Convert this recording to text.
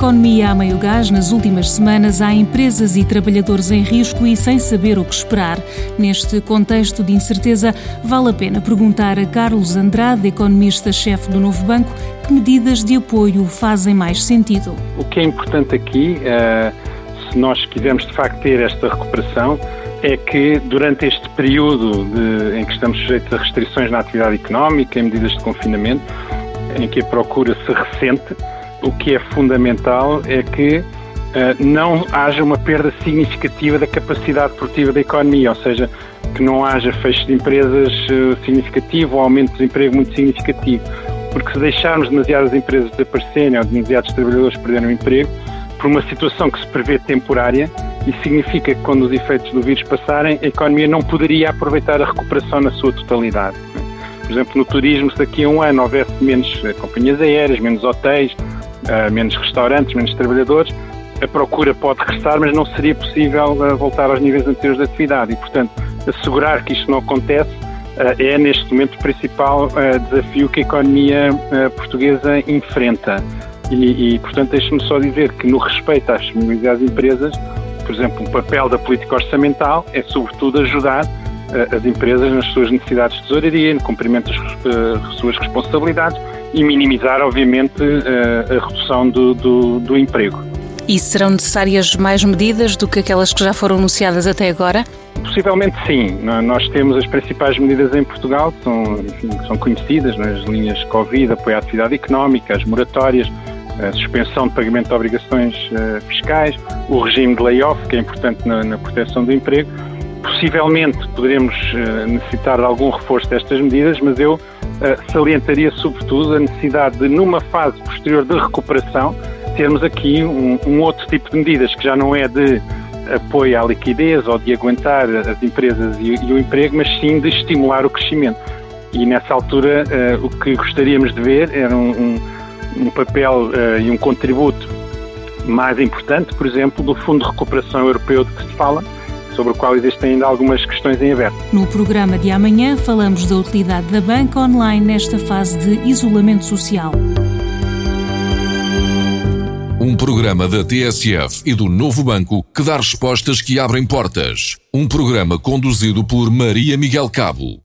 economia a meio gás, nas últimas semanas há empresas e trabalhadores em risco e sem saber o que esperar. Neste contexto de incerteza, vale a pena perguntar a Carlos Andrade, economista-chefe do Novo Banco, que medidas de apoio fazem mais sentido. O que é importante aqui, eh, se nós quisermos de facto ter esta recuperação, é que durante este período de, em que estamos sujeitos a restrições na atividade económica, em medidas de confinamento, em que a procura se ressente, o que é fundamental é que uh, não haja uma perda significativa da capacidade produtiva da economia, ou seja, que não haja fecho de empresas uh, significativo ou aumento de desemprego muito significativo. Porque se deixarmos demasiadas empresas desaparecerem ou demasiados trabalhadores perderem o emprego, por uma situação que se prevê temporária, isso significa que quando os efeitos do vírus passarem, a economia não poderia aproveitar a recuperação na sua totalidade. Por exemplo, no turismo, se daqui a um ano houvesse menos eh, companhias aéreas, menos hotéis, uh, menos restaurantes, menos trabalhadores, a procura pode regressar, mas não seria possível uh, voltar aos níveis anteriores de atividade. E, portanto, assegurar que isto não acontece uh, é, neste momento, o principal desafio que a economia portuguesa enfrenta. E, e portanto, deixe-me só dizer que, no respeito às das empresas, por exemplo, o papel da política orçamental é, sobretudo, ajudar as empresas nas suas necessidades de tesouraria, no cumprimento das suas responsabilidades e minimizar, obviamente, uh, a redução do, do, do emprego. E serão necessárias mais medidas do que aquelas que já foram anunciadas até agora? Possivelmente sim. Nós temos as principais medidas em Portugal, que são, enfim, são conhecidas, nas é? linhas Covid, apoio à atividade económica, as moratórias, a suspensão de pagamento de obrigações uh, fiscais, o regime de layoff, que é importante na, na proteção do emprego. Possivelmente poderemos uh, necessitar de algum reforço destas medidas, mas eu uh, salientaria sobretudo a necessidade de, numa fase posterior de recuperação, termos aqui um, um outro tipo de medidas que já não é de apoio à liquidez ou de aguentar as empresas e, e o emprego, mas sim de estimular o crescimento. E nessa altura o que gostaríamos de ver era um, um um papel uh, e um contributo mais importante, por exemplo, do Fundo de Recuperação Europeu de que se fala, sobre o qual existem ainda algumas questões em aberto. No programa de amanhã falamos da utilidade da banca online nesta fase de isolamento social. Um programa da TSF e do Novo Banco que dá respostas que abrem portas. Um programa conduzido por Maria Miguel Cabo.